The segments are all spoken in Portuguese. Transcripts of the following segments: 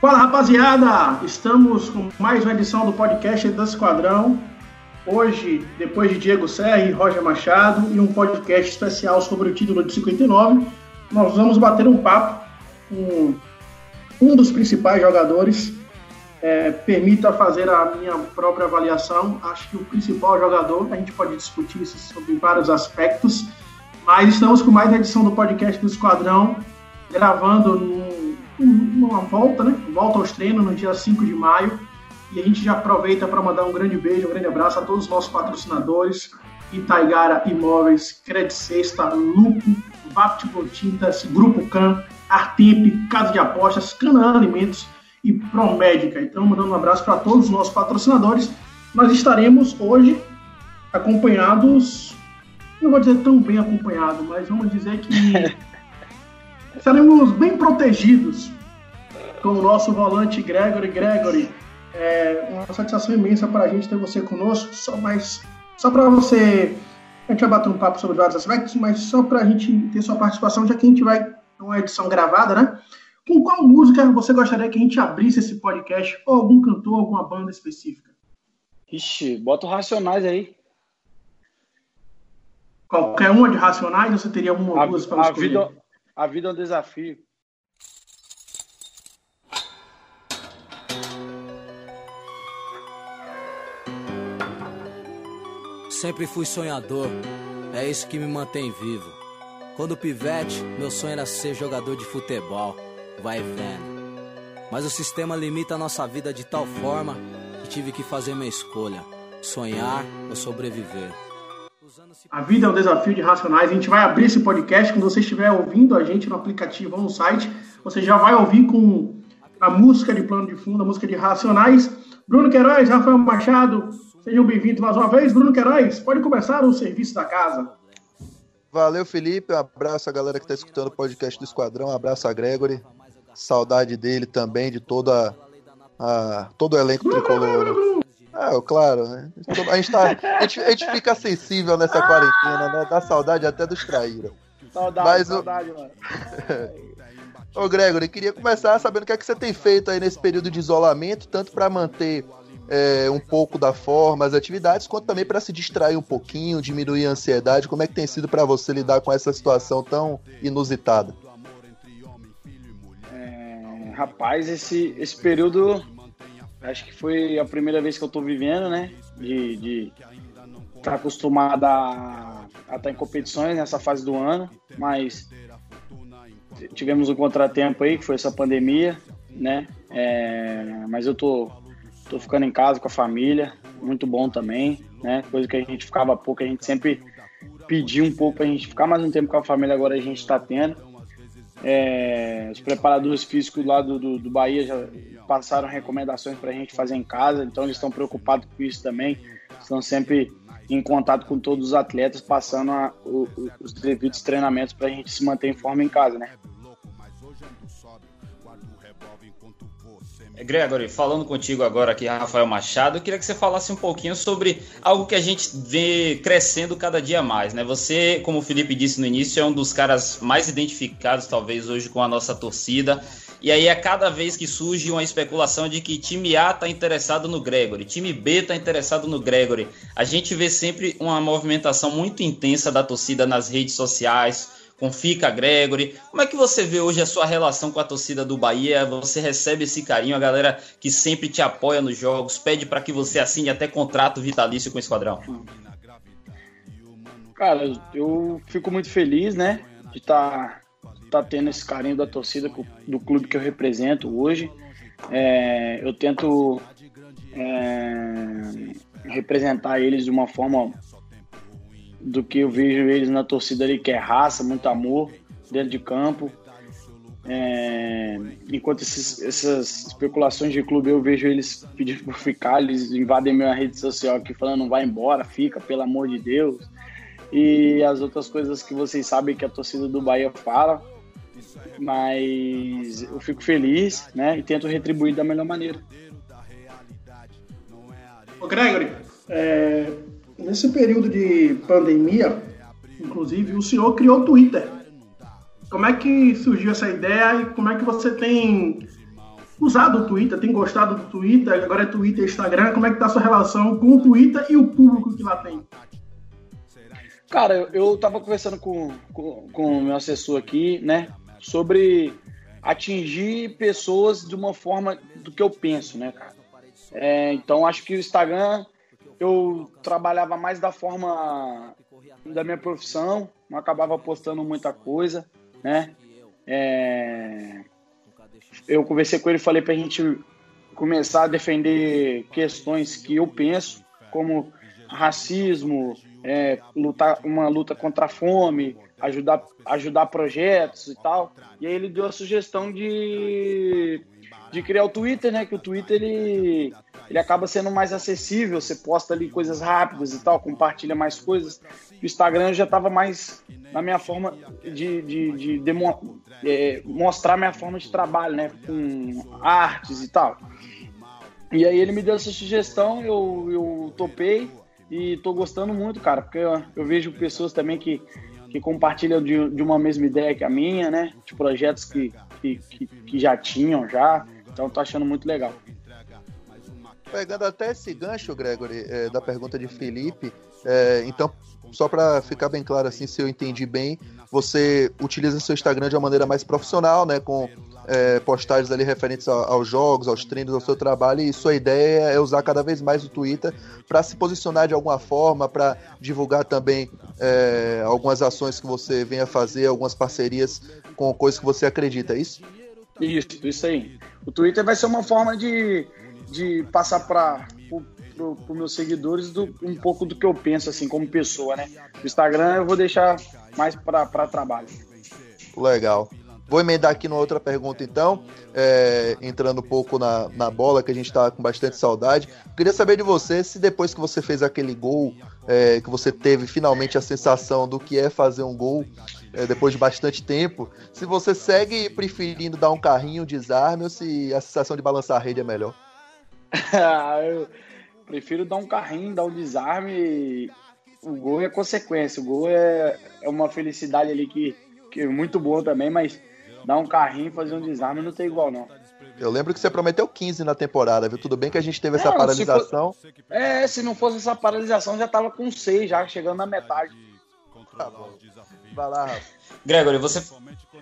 Fala rapaziada, estamos com mais uma edição do podcast do Esquadrão. Hoje, depois de Diego Serra e Roger Machado e um podcast especial sobre o título de 59, nós vamos bater um papo com um dos principais jogadores. É, permita fazer a minha própria avaliação. Acho que o principal jogador, a gente pode discutir isso sobre vários aspectos, mas estamos com mais uma edição do podcast do Esquadrão, gravando num uma volta, né? Volta aos treinos no dia 5 de maio. E a gente já aproveita para mandar um grande beijo, um grande abraço a todos os nossos patrocinadores: Itaigara Imóveis, Credit Sexta, Lupo, Vaptipol Tintas, Grupo Can, Artemp, Casa de Apostas, Canaã Alimentos e Promédica. Então, mandando um abraço para todos os nossos patrocinadores. Nós estaremos hoje acompanhados, não vou dizer tão bem acompanhado, mas vamos dizer que estaremos bem protegidos com o nosso volante Gregory. Gregory, é uma satisfação imensa para a gente ter você conosco, só só para você a gente vai bater um papo sobre vários aspectos, mas só para a gente ter sua participação, já que a gente vai uma edição gravada, né? Com qual música você gostaria que a gente abrisse esse podcast? Ou algum cantor, alguma banda específica? Ixi, bota o Racionais aí. Qualquer uma de Racionais você teria uma ou duas para escolher? Vida, a vida é um desafio. Sempre fui sonhador, é isso que me mantém vivo. Quando pivete, meu sonho era ser jogador de futebol, vai vendo. Mas o sistema limita a nossa vida de tal forma que tive que fazer minha escolha: sonhar ou sobreviver. A vida é um desafio de racionais. A gente vai abrir esse podcast quando você estiver ouvindo a gente no aplicativo ou no site. Você já vai ouvir com a música de plano de fundo, a música de racionais. Bruno Queiroz, Rafael Machado, sejam bem-vindos mais uma vez. Bruno Queiroz, pode começar o serviço da casa. Valeu, Felipe. Um abraço a galera que está escutando o podcast do Esquadrão. Um abraço a Gregory. Saudade dele também, de toda a, todo o elenco tricolor. Ah, claro, né? A gente, tá, a, gente, a gente fica sensível nessa quarentena, né? Dá saudade até dos traíra. Saudade, Mas, saudade, mano. Ô, Gregory, queria começar sabendo o que é que você tem feito aí nesse período de isolamento, tanto para manter é, um pouco da forma, as atividades, quanto também para se distrair um pouquinho, diminuir a ansiedade. Como é que tem sido para você lidar com essa situação tão inusitada? É, rapaz, esse, esse período Acho que foi a primeira vez que eu tô vivendo, né? De, de tá acostumado a, estar tá em competições nessa fase do ano, mas tivemos um contratempo aí, que foi essa pandemia, né? É, mas eu tô, tô ficando em casa com a família, muito bom também, né? Coisa que a gente ficava pouco, a gente sempre pediu um pouco pra gente ficar mais um tempo com a família, agora a gente está tendo. É, os preparadores físicos lá do, do, do Bahia já passaram recomendações para a gente fazer em casa, então eles estão preocupados com isso também. Estão sempre em contato com todos os atletas, passando a, o, os devidos treinamentos para a gente se manter em forma em casa, né? Gregory, falando contigo agora aqui, Rafael Machado, eu queria que você falasse um pouquinho sobre algo que a gente vê crescendo cada dia mais, né? Você, como o Felipe disse no início, é um dos caras mais identificados, talvez, hoje com a nossa torcida. E aí, a cada vez que surge uma especulação de que time A está interessado no Gregory, time B está interessado no Gregory, a gente vê sempre uma movimentação muito intensa da torcida nas redes sociais, com Fica Gregory. Como é que você vê hoje a sua relação com a torcida do Bahia? Você recebe esse carinho, a galera que sempre te apoia nos jogos, pede para que você assine até contrato vitalício com o Esquadrão? Cara, eu fico muito feliz, né, de estar tá, tá tendo esse carinho da torcida do clube que eu represento hoje. É, eu tento é, representar eles de uma forma do que eu vejo eles na torcida ali, que é raça, muito amor dentro de campo. É, enquanto esses, essas especulações de clube eu vejo eles pedindo por ficar, eles invadem minha rede social aqui falando não vai embora, fica, pelo amor de Deus. E as outras coisas que vocês sabem que a torcida do Bahia fala. Mas eu fico feliz, né? E tento retribuir da melhor maneira. Ô Gregory, é, nesse período de pandemia, inclusive, o senhor criou o Twitter. Como é que surgiu essa ideia e como é que você tem usado o Twitter, tem gostado do Twitter, agora é Twitter e Instagram. Como é que tá a sua relação com o Twitter e o público que lá tem? Cara, eu, eu tava conversando com, com, com o meu assessor aqui, né, sobre atingir pessoas de uma forma do que eu penso, né, cara? É, então, acho que o Instagram eu trabalhava mais da forma da minha profissão, não acabava postando muita coisa, né? É, eu conversei com ele falei para a gente começar a defender questões que eu penso, como racismo, é, lutar uma luta contra a fome, ajudar, ajudar projetos e tal. E aí ele deu a sugestão de, de criar o Twitter, né? Que o Twitter ele, ele acaba sendo mais acessível, você posta ali coisas rápidas e tal, compartilha mais coisas. O Instagram já estava mais na minha forma de, de, de demo, é, mostrar minha forma de trabalho, né? Com artes e tal. E aí ele me deu essa sugestão, eu, eu topei e tô gostando muito, cara, porque eu, eu vejo pessoas também que, que compartilham de, de, uma mesma ideia que a minha, né? De projetos que, que, que, que já tinham já. Então tô achando muito legal. Pegando até esse gancho, Gregory, é, da pergunta de Felipe, é, então, só para ficar bem claro assim, se eu entendi bem, você utiliza seu Instagram de uma maneira mais profissional, né, com é, postagens ali referentes aos jogos, aos treinos, ao seu trabalho, e sua ideia é usar cada vez mais o Twitter para se posicionar de alguma forma, para divulgar também é, algumas ações que você venha fazer, algumas parcerias com coisas que você acredita, é isso? Isso, isso aí. O Twitter vai ser uma forma de de passar para os meus seguidores do, um pouco do que eu penso assim como pessoa, né? O Instagram eu vou deixar mais para trabalho. Legal. Vou emendar aqui numa outra pergunta, então, é, entrando um pouco na, na bola, que a gente está com bastante saudade. Queria saber de você se depois que você fez aquele gol, é, que você teve finalmente a sensação do que é fazer um gol, é, depois de bastante tempo, se você segue preferindo dar um carrinho, desarme, ou se a sensação de balançar a rede é melhor. eu prefiro dar um carrinho, dar um desarme. O gol é consequência. O gol é, é uma felicidade ali que, que é muito boa também, mas dar um carrinho, fazer um desarme não tem igual, não. Eu lembro que você prometeu 15 na temporada, viu? Tudo bem que a gente teve essa paralisação. Se for... É, se não fosse essa paralisação, já tava com 6, já chegando na metade. Tá bom. Vai lá, Rafa. Gregory, você,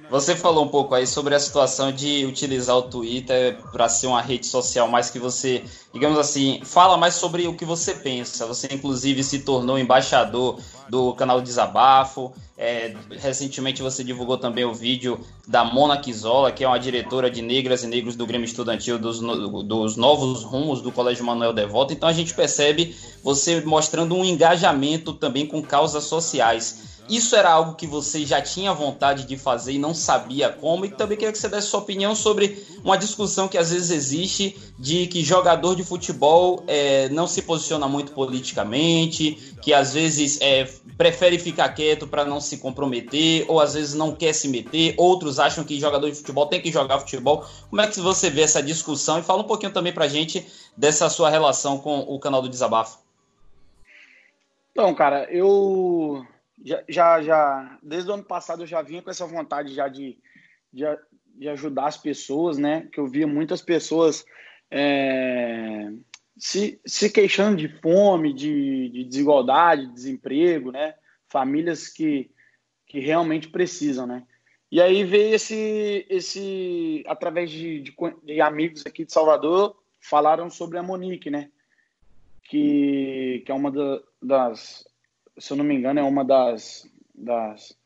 você falou um pouco aí sobre a situação de utilizar o Twitter para ser uma rede social mais que você, digamos assim, fala mais sobre o que você pensa. Você, inclusive, se tornou embaixador do canal Desabafo. É, recentemente você divulgou também o vídeo da Mona Quizola, que é uma diretora de negras e negros do Grêmio Estudantil dos, dos novos rumos do Colégio Manuel Devoto. Então a gente percebe você mostrando um engajamento também com causas sociais. Isso era algo que você já tinha vontade de fazer e não sabia como. E também queria que você desse sua opinião sobre uma discussão que às vezes existe de que jogador de futebol é, não se posiciona muito politicamente, que às vezes é, prefere ficar quieto para não se comprometer, ou às vezes não quer se meter. Outros acham que jogador de futebol tem que jogar futebol. Como é que você vê essa discussão? E fala um pouquinho também pra gente dessa sua relação com o canal do Desabafo. Então, cara, eu já, já, já, desde o ano passado eu já vinha com essa vontade já de, de, de ajudar as pessoas, né? Que eu via muitas pessoas é, se, se queixando de fome, de, de desigualdade, de desemprego, né? Famílias que, que realmente precisam, né? E aí veio esse, esse através de, de, de, amigos aqui de Salvador, falaram sobre a Monique, né? Que, que é uma da, das se eu não me engano, é uma das. das,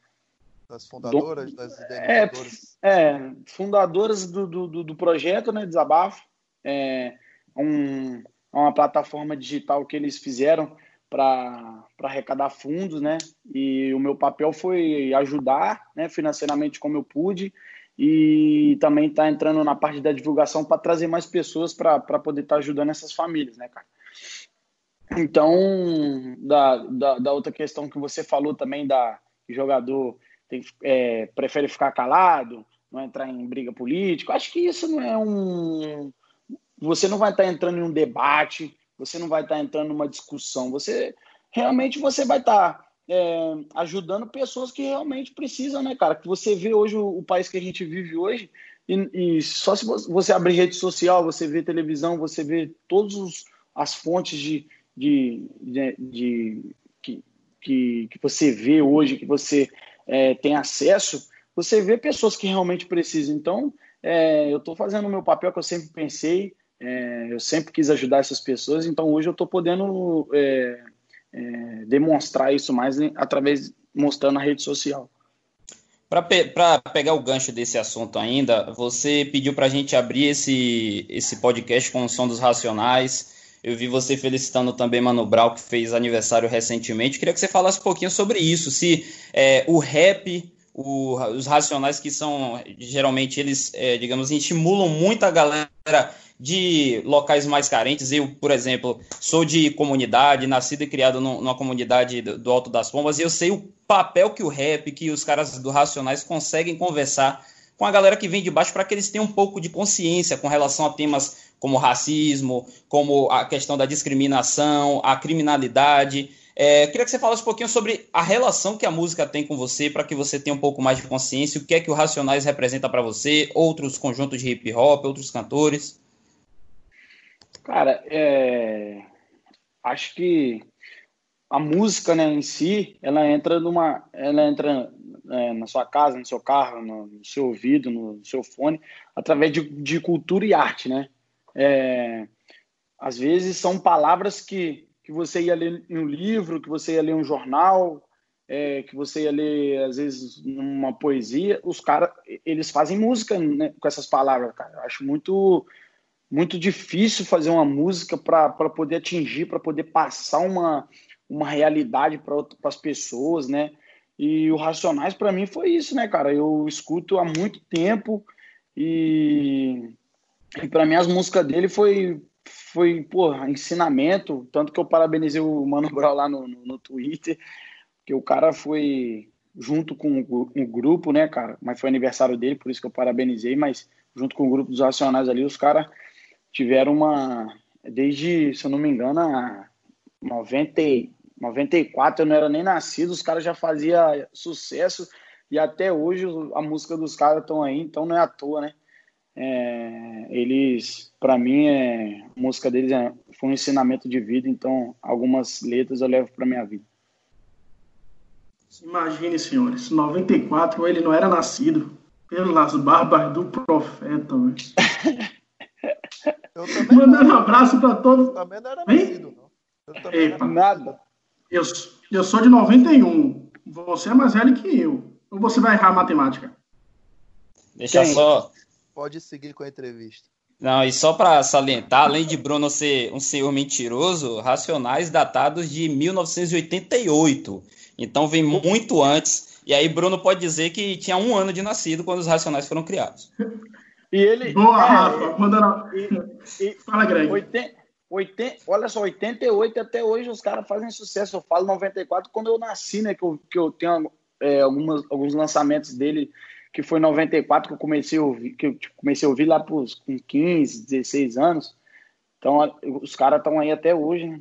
das fundadoras, do, das idealizadoras. É, é fundadoras do, do, do, projeto, né? Desabafo. É um, é uma plataforma digital que eles fizeram para arrecadar fundos, né? E o meu papel foi ajudar, né, financeiramente como eu pude, e também tá entrando na parte da divulgação para trazer mais pessoas para poder estar tá ajudando essas famílias, né, cara? Então, da, da, da, outra questão que você falou também, da jogador tem, é, prefere ficar calado, não entrar em briga política, acho que isso não é um. Você não vai estar entrando em um debate, você não vai estar entrando numa discussão, você realmente você vai estar é, ajudando pessoas que realmente precisam, né, cara? Que você vê hoje o, o, país que a gente vive hoje, E, e, só se você abrir rede social, você vê televisão, você vê todas as fontes de, de, de, de que, que, que, você vê hoje, que você é, tem acesso, você vê pessoas que realmente precisam. Então, é, eu estou fazendo o meu papel que eu sempre pensei, é, eu sempre quis ajudar essas pessoas, então hoje eu estou podendo é, é, demonstrar isso mais através mostrando na rede social. Para pe pegar o gancho desse assunto ainda, você pediu para a gente abrir esse, esse podcast com o som dos Racionais. Eu vi você felicitando também Mano Brown, que fez aniversário recentemente. Queria que você falasse um pouquinho sobre isso. Se é, o rap, o, os Racionais, que são geralmente eles, é, digamos, estimulam muito a galera de locais mais carentes. Eu, por exemplo, sou de comunidade, nascido e criado numa comunidade do Alto das Pombas, e eu sei o papel que o rap, que os caras do Racionais conseguem conversar com a galera que vem de baixo para que eles tenham um pouco de consciência com relação a temas como racismo, como a questão da discriminação, a criminalidade. É, queria que você falasse um pouquinho sobre a relação que a música tem com você, para que você tenha um pouco mais de consciência, o que é que o Racionais representa para você, outros conjuntos de hip hop, outros cantores. Cara, é... acho que a música né, em si, ela entra numa, ela entra é, na sua casa, no seu carro, no, seu ouvido, no seu fone, através de, de cultura e arte, né? É... às vezes são palavras que, que você ia ler em um livro, que você ia ler em um jornal, é, que você ia ler, às vezes, numa poesia, os caras, eles fazem música né, com essas palavras, cara. Eu acho muito muito difícil fazer uma música para poder atingir, para poder passar uma, uma realidade para as pessoas, né? E o Racionais para mim foi isso, né, cara? Eu escuto há muito tempo e, e para mim as músicas dele foi foi, pô, ensinamento, tanto que eu parabenizei o Mano Brown lá no, no, no Twitter, que o cara foi junto com o, grupo, né, cara? Mas foi aniversário dele, por isso que eu parabenizei, mas junto com o grupo dos Racionais ali, os caras tiveram uma. Desde, se eu não me engano, a 90, 94 eu não era nem nascido, os caras já faziam sucesso e até hoje a música dos caras estão aí, então não é à toa, né? É, eles, para mim, é, a música deles é, foi um ensinamento de vida, então algumas letras eu levo para minha vida. Imagine, senhores, 94 ele não era nascido pelas barbas do profeta. Mandando um abraço para todos. Também não era nascido, não. Eu também Epa, nada. Eu, eu sou de 91. Você é mais velho que eu. Ou você vai errar a matemática? Deixa Quem? só. Pode seguir com a entrevista. Não, e só para salientar, além de Bruno ser um senhor mentiroso, Racionais datados de 1988. Então vem muito antes. E aí Bruno pode dizer que tinha um ano de nascido quando os Racionais foram criados. E ele. Boa, Rafa. Manda e, e, Fala, Greg. 80, 80, olha só, 88 até hoje os caras fazem sucesso. Eu falo 94 quando eu nasci, né? Que eu, que eu tenho é, algumas, alguns lançamentos dele, que foi 94 que eu comecei a ouvir, que eu tipo, comecei a ouvir lá pros, com 15, 16 anos. Então os caras estão aí até hoje, né?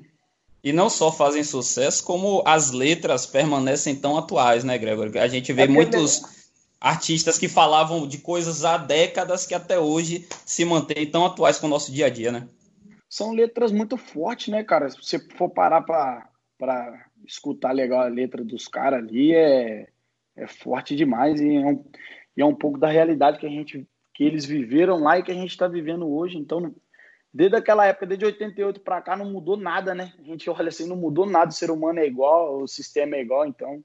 E não só fazem sucesso, como as letras permanecem tão atuais, né, Gregor? A gente vê é muitos artistas que falavam de coisas há décadas que até hoje se mantêm tão atuais com o nosso dia a dia, né? São letras muito fortes, né, cara? Se você for parar para escutar legal a letra dos caras ali, é, é forte demais e é, um, e é um pouco da realidade que a gente que eles viveram lá e que a gente está vivendo hoje. Então, desde aquela época, desde 88 para cá, não mudou nada, né? A gente olha assim, não mudou nada, o ser humano é igual, o sistema é igual, então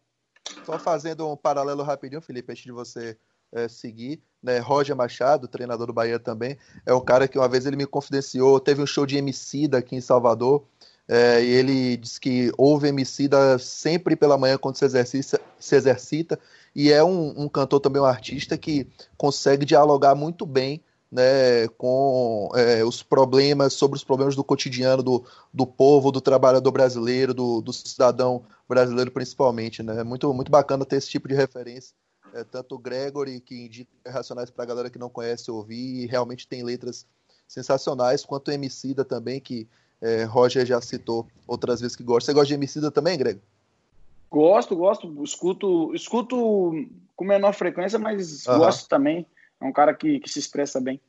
só fazendo um paralelo rapidinho, Felipe, antes de você é, seguir, né? Roger Machado, treinador do Bahia também, é um cara que uma vez ele me confidenciou, teve um show de MC daqui em Salvador, é, e ele disse que ouve Emicida sempre pela manhã quando se se exercita e é um, um, cantor também, um artista que consegue dialogar muito bem né, com é, os problemas, sobre os problemas do cotidiano do, do povo, do trabalhador brasileiro, do, do cidadão brasileiro principalmente. Né? É muito, muito bacana ter esse tipo de referência. É, tanto o Gregory, que indica Racionais para a galera que não conhece ouvir, e realmente tem letras sensacionais, quanto o Emicida também, que é, Roger já citou outras vezes que gosta. Você gosta de Emicida também, Greg? Gosto, gosto. Escuto, escuto com menor frequência, mas uhum. gosto também. É um cara que, que se expressa bem.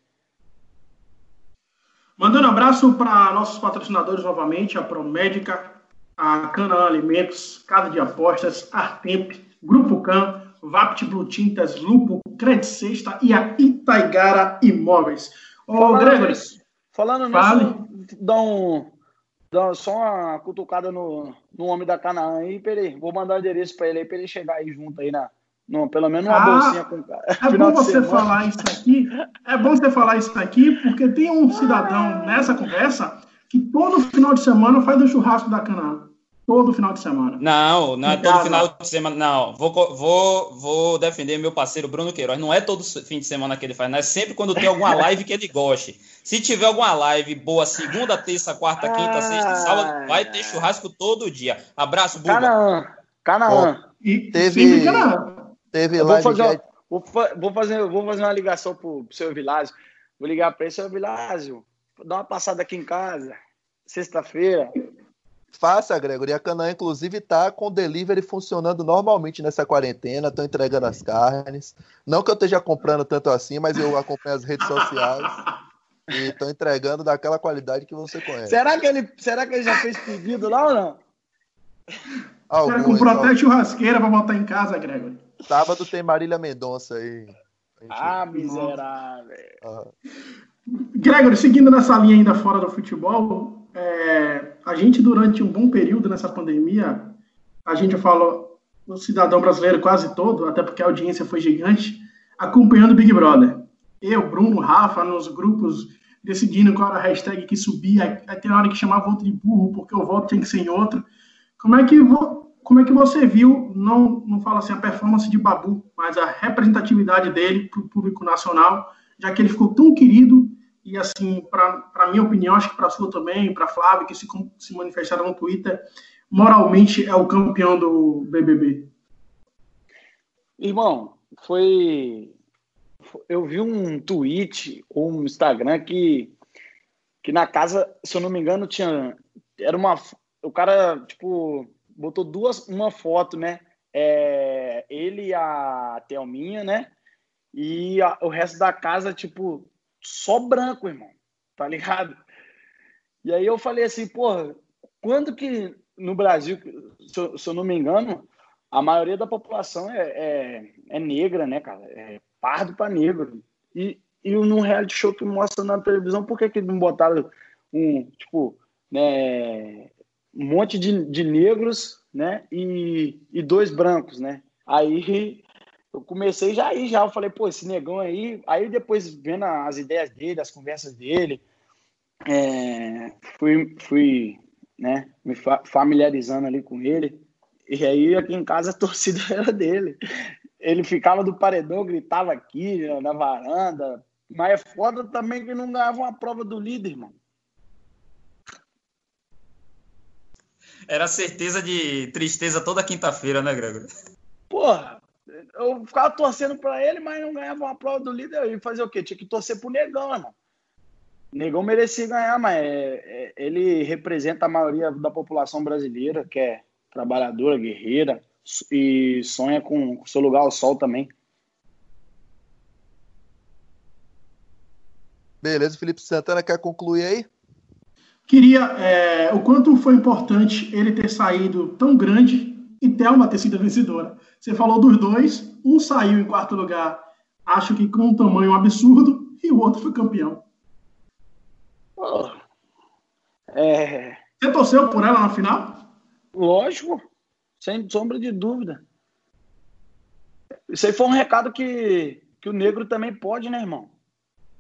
Mandando um abraço para nossos patrocinadores novamente, a Promédica, a Canaã Alimentos, Casa de Apostas, Artemp, Grupo Can, Vapt Blue Tintas, Lupo, Credit Sexta e a Itaigara Imóveis. Ô, Gregory, nisso, falando nisso, dá, um, dá só uma cutucada no, no homem da Canaã aí, peraí, vou mandar o endereço para ele aí, ele chegar aí junto aí na, não, pelo menos uma ah, bolsinha com É bom você semana. falar isso aqui. É bom você falar isso aqui, porque tem um cidadão nessa conversa que todo final de semana faz o churrasco da Canaã. Todo final de semana. Não, não é todo final de semana. Não, vou, vou, vou defender meu parceiro Bruno Queiroz. Não é todo fim de semana que ele faz, não é sempre quando tem alguma live que ele goste. Se tiver alguma live boa, segunda, terça, quarta, quinta, sexta, sábado, vai ter churrasco todo dia. Abraço, Buba. Canaã. Canaã. E teve. Canaã. Teve lá. Vou fazer, uma, vou, vou, fazer, vou fazer uma ligação pro, pro seu Vilásio. Vou ligar para ele, seu Vilásio, dá uma passada aqui em casa, sexta-feira. Faça, Gregory. A Canaã, inclusive, está com o delivery funcionando normalmente nessa quarentena. Estão entregando as carnes. Não que eu esteja comprando tanto assim, mas eu acompanho as redes sociais. E estão entregando daquela qualidade que você conhece. Será que ele, será que ele já fez pedido lá ou não? Alguns, comprou até churrasqueira para botar em casa, Gregory. Sábado tem Marília Mendonça aí. Gente... Ah, miserável. Ah. Gregory, seguindo nessa linha ainda fora do futebol, é, a gente durante um bom período nessa pandemia, a gente falou, o cidadão brasileiro quase todo, até porque a audiência foi gigante, acompanhando o Big Brother. Eu, Bruno, Rafa, nos grupos, decidindo qual era a hashtag que subia, até na hora que chamava outro de burro, porque o voto tinha que ser em outro. Como é que como é que você viu, não, não fala assim a performance de Babu, mas a representatividade dele para o público nacional, já que ele ficou tão querido e assim, para minha opinião, acho que para a sua também, para Flávio, que se, se manifestaram no Twitter, moralmente é o campeão do BBB. Irmão, foi eu vi um tweet ou um Instagram que que na casa, se eu não me engano, tinha era uma o cara tipo botou duas, uma foto, né? É, ele e a Thelminha, né? E a, o resto da casa, tipo, só branco, irmão. Tá ligado? E aí eu falei assim, porra, quando que no Brasil, se eu, se eu não me engano, a maioria da população é, é, é negra, né, cara? É pardo para negro. E, e num reality show que mostra na televisão, por que, que não botaram um, tipo, né, um monte de, de negros, né? E, e dois brancos, né? Aí eu comecei já aí, já eu falei, pô, esse negão aí. Aí depois vendo as ideias dele, as conversas dele, é, fui, fui né, me familiarizando ali com ele. E aí aqui em casa a torcida era dele. Ele ficava do paredão, gritava aqui na varanda. Mas é foda também que não ganhava uma prova do líder, irmão. Era certeza de tristeza toda quinta-feira, né, Gregor? Porra, eu ficava torcendo pra ele, mas não ganhava uma prova do líder. E fazer o quê? Tinha que torcer pro Negão, irmão. O Negão merecia ganhar, mas é, é, ele representa a maioria da população brasileira, que é trabalhadora, guerreira, e sonha com seu lugar ao sol também. Beleza, Felipe Santana quer concluir aí? Queria é, o quanto foi importante ele ter saído tão grande e ter uma tecida vencedora. Você falou dos dois, um saiu em quarto lugar, acho que com um tamanho absurdo, e o outro foi campeão. Oh, é... Você torceu por ela na final? Lógico, sem sombra de dúvida. Isso aí foi um recado que, que o negro também pode, né, irmão?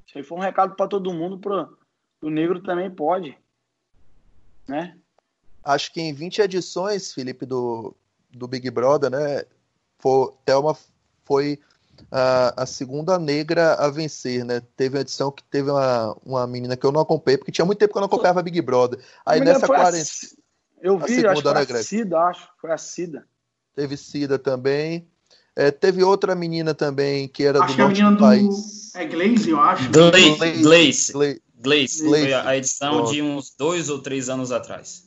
Isso aí foi um recado para todo mundo, pro, o negro também pode né? Acho que em 20 edições, Felipe, do, do Big Brother, né? For, Thelma foi a, a, segunda negra a vencer, né? Teve uma edição que teve uma, uma menina que eu não acompanhei, porque tinha muito tempo que eu não acompanhava Big Brother. Aí nessa quarentena. Eu vi, acho que foi a Cida, acho. Foi a Cida. Teve Cida também. É, teve outra menina também que era acho do norte do país. É Glaze, eu acho. Glaze. Glaze. Glaze. Glaze, Glaze. foi a edição de uns dois ou três anos atrás.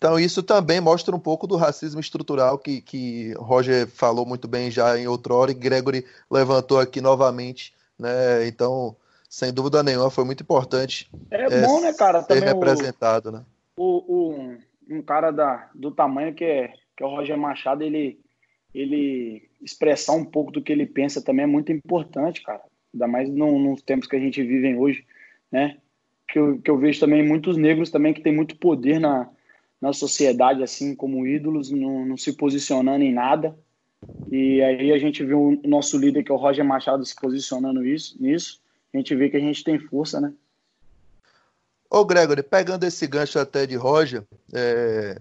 Então, isso também mostra um pouco do racismo estrutural que, que Roger falou muito bem já em outra hora e Gregory levantou aqui novamente né? Então, sem dúvida nenhuma, foi muito importante. É, é bom, né, cara? Ser representado, o, né? O, o, um cara da, do tamanho que é, que é o Roger Machado, ele, ele expressar um pouco do que ele pensa também é muito importante, cara. Ainda mais no, nos tempos que a gente vive hoje, né? Que eu, que eu vejo também muitos negros também que tem muito poder na, na sociedade, assim, como ídolos, não, não se posicionando em nada. E aí a gente viu o nosso líder, que é o Roger Machado, se posicionando isso, nisso. A gente vê que a gente tem força, né? Ô, Gregory, pegando esse gancho até de Roger, é,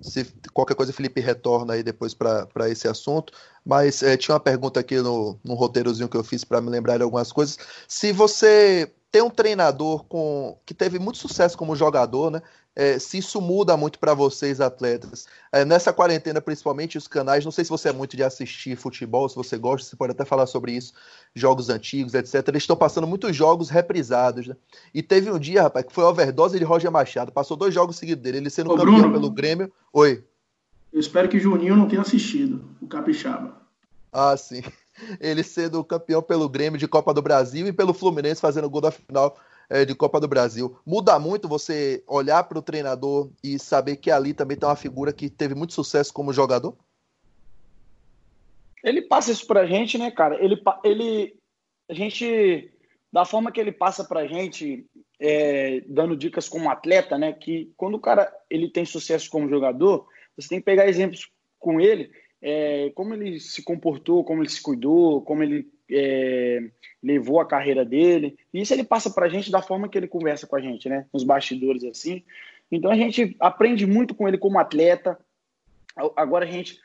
se qualquer coisa, Felipe retorna aí depois para esse assunto. Mas é, tinha uma pergunta aqui no, no roteirozinho que eu fiz para me lembrar de algumas coisas. Se você tem um treinador com que teve muito sucesso como jogador, né? É, se isso muda muito para vocês, atletas. É, nessa quarentena, principalmente, os canais, não sei se você é muito de assistir futebol, se você gosta, você pode até falar sobre isso, jogos antigos, etc. Eles estão passando muitos jogos reprisados, né? E teve um dia, rapaz, que foi overdose de Roger Machado. Passou dois jogos seguidos dele, ele sendo Ô, campeão Bruno, pelo Grêmio. Oi. Eu espero que Juninho não tenha assistido, o Capixaba. Ah, sim. Ele sendo campeão pelo Grêmio de Copa do Brasil e pelo Fluminense fazendo gol da final é, de Copa do Brasil. Muda muito você olhar para o treinador e saber que ali também tem uma figura que teve muito sucesso como jogador? Ele passa isso pra gente, né, cara? Ele, ele a gente, da forma que ele passa pra gente, é, dando dicas como atleta, né, que quando o cara ele tem sucesso como jogador, você tem que pegar exemplos com ele, é, como ele se comportou, como ele se cuidou, como ele é, levou a carreira dele. E isso ele passa para a gente da forma que ele conversa com a gente, né? Nos bastidores assim. Então a gente aprende muito com ele como atleta. Agora a gente,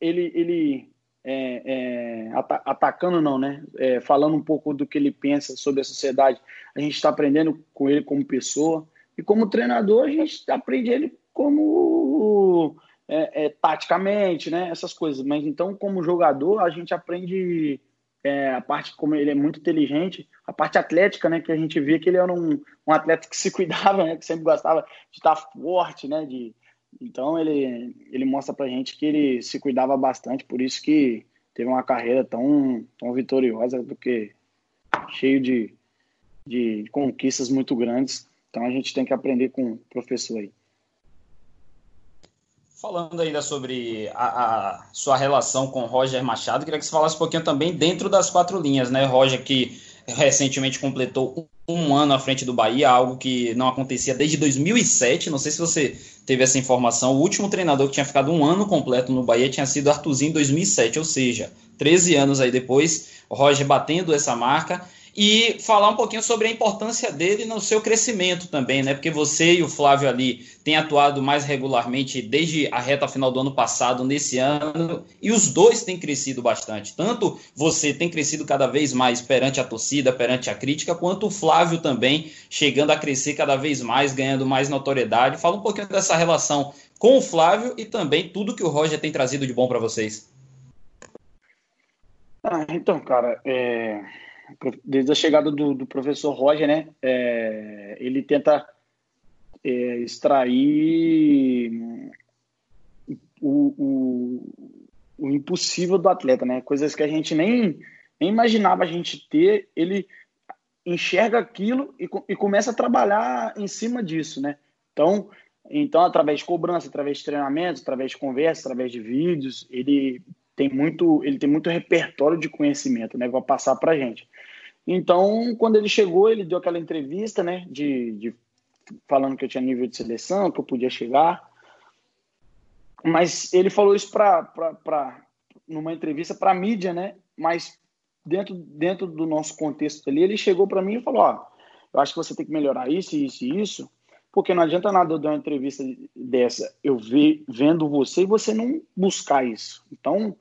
ele, ele é, é, atacando não, né? É, falando um pouco do que ele pensa sobre a sociedade. A gente está aprendendo com ele como pessoa e como treinador a gente aprende ele como é, é, taticamente, né? Essas coisas. Mas então como jogador a gente aprende é, a parte como ele é muito inteligente, a parte atlética, né, que a gente vê que ele era um, um atleta que se cuidava, né, que sempre gostava de estar forte, né, de, então ele, ele mostra pra gente que ele se cuidava bastante, por isso que teve uma carreira tão, tão vitoriosa, porque cheio de, de conquistas muito grandes, então a gente tem que aprender com o professor aí. Falando ainda sobre a, a, sua relação com Roger Machado, queria que você falasse um pouquinho também dentro das quatro linhas, né? Roger que recentemente completou um ano à frente do Bahia, algo que não acontecia desde 2007. Não sei se você teve essa informação. O último treinador que tinha ficado um ano completo no Bahia tinha sido Arthurzinho em 2007, ou seja, 13 anos aí depois, Roger batendo essa marca e falar um pouquinho sobre a importância dele no seu crescimento também, né? Porque você e o Flávio ali têm atuado mais regularmente desde a reta final do ano passado, nesse ano, e os dois têm crescido bastante. Tanto você tem crescido cada vez mais perante a torcida, perante a crítica, quanto o Flávio também chegando a crescer cada vez mais, ganhando mais notoriedade. Fala um pouquinho dessa relação com o Flávio e também tudo que o Roger tem trazido de bom para vocês. Ah, então, cara, é desde a chegada do, do professor Roger, né, é, ele tenta é, extrair o, o, o, impossível do atleta, né, coisas que a gente nem, nem imaginava a gente ter, ele enxerga aquilo e, e começa a trabalhar em cima disso, né, então, então através de cobrança, através de treinamento, através de conversa, através de vídeos, ele tem muito, ele tem muito repertório de conhecimento, né, para passar para gente. Então, quando ele chegou, ele deu aquela entrevista, né, de, de falando que eu tinha nível de seleção, que eu podia chegar. Mas ele falou isso para numa entrevista para mídia, né? Mas dentro, dentro do nosso contexto ali, ele chegou para mim e falou: Ó, eu acho que você tem que melhorar isso, isso e isso, porque não adianta nada eu dar uma entrevista dessa, eu ver, vendo você e você não buscar isso. Então,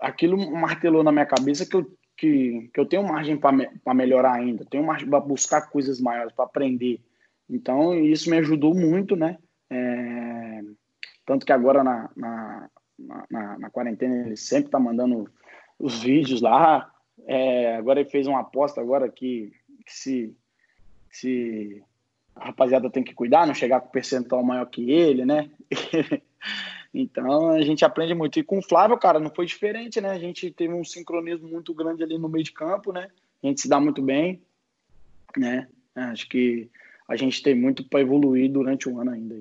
aquilo martelou na minha cabeça que eu que, que eu tenho margem para me, melhorar ainda, tenho margem para buscar coisas maiores, para aprender. Então, isso me ajudou muito, né? É, tanto que agora na, na, na, na quarentena ele sempre está mandando os vídeos lá. É, agora ele fez uma aposta agora que, que se, se a rapaziada tem que cuidar, não chegar com percentual maior que ele, né? Então a gente aprende muito. E com o Flávio, cara, não foi diferente, né? A gente teve um sincronismo muito grande ali no meio de campo, né? a gente se dá muito bem, né? Acho que a gente tem muito para evoluir durante o ano ainda.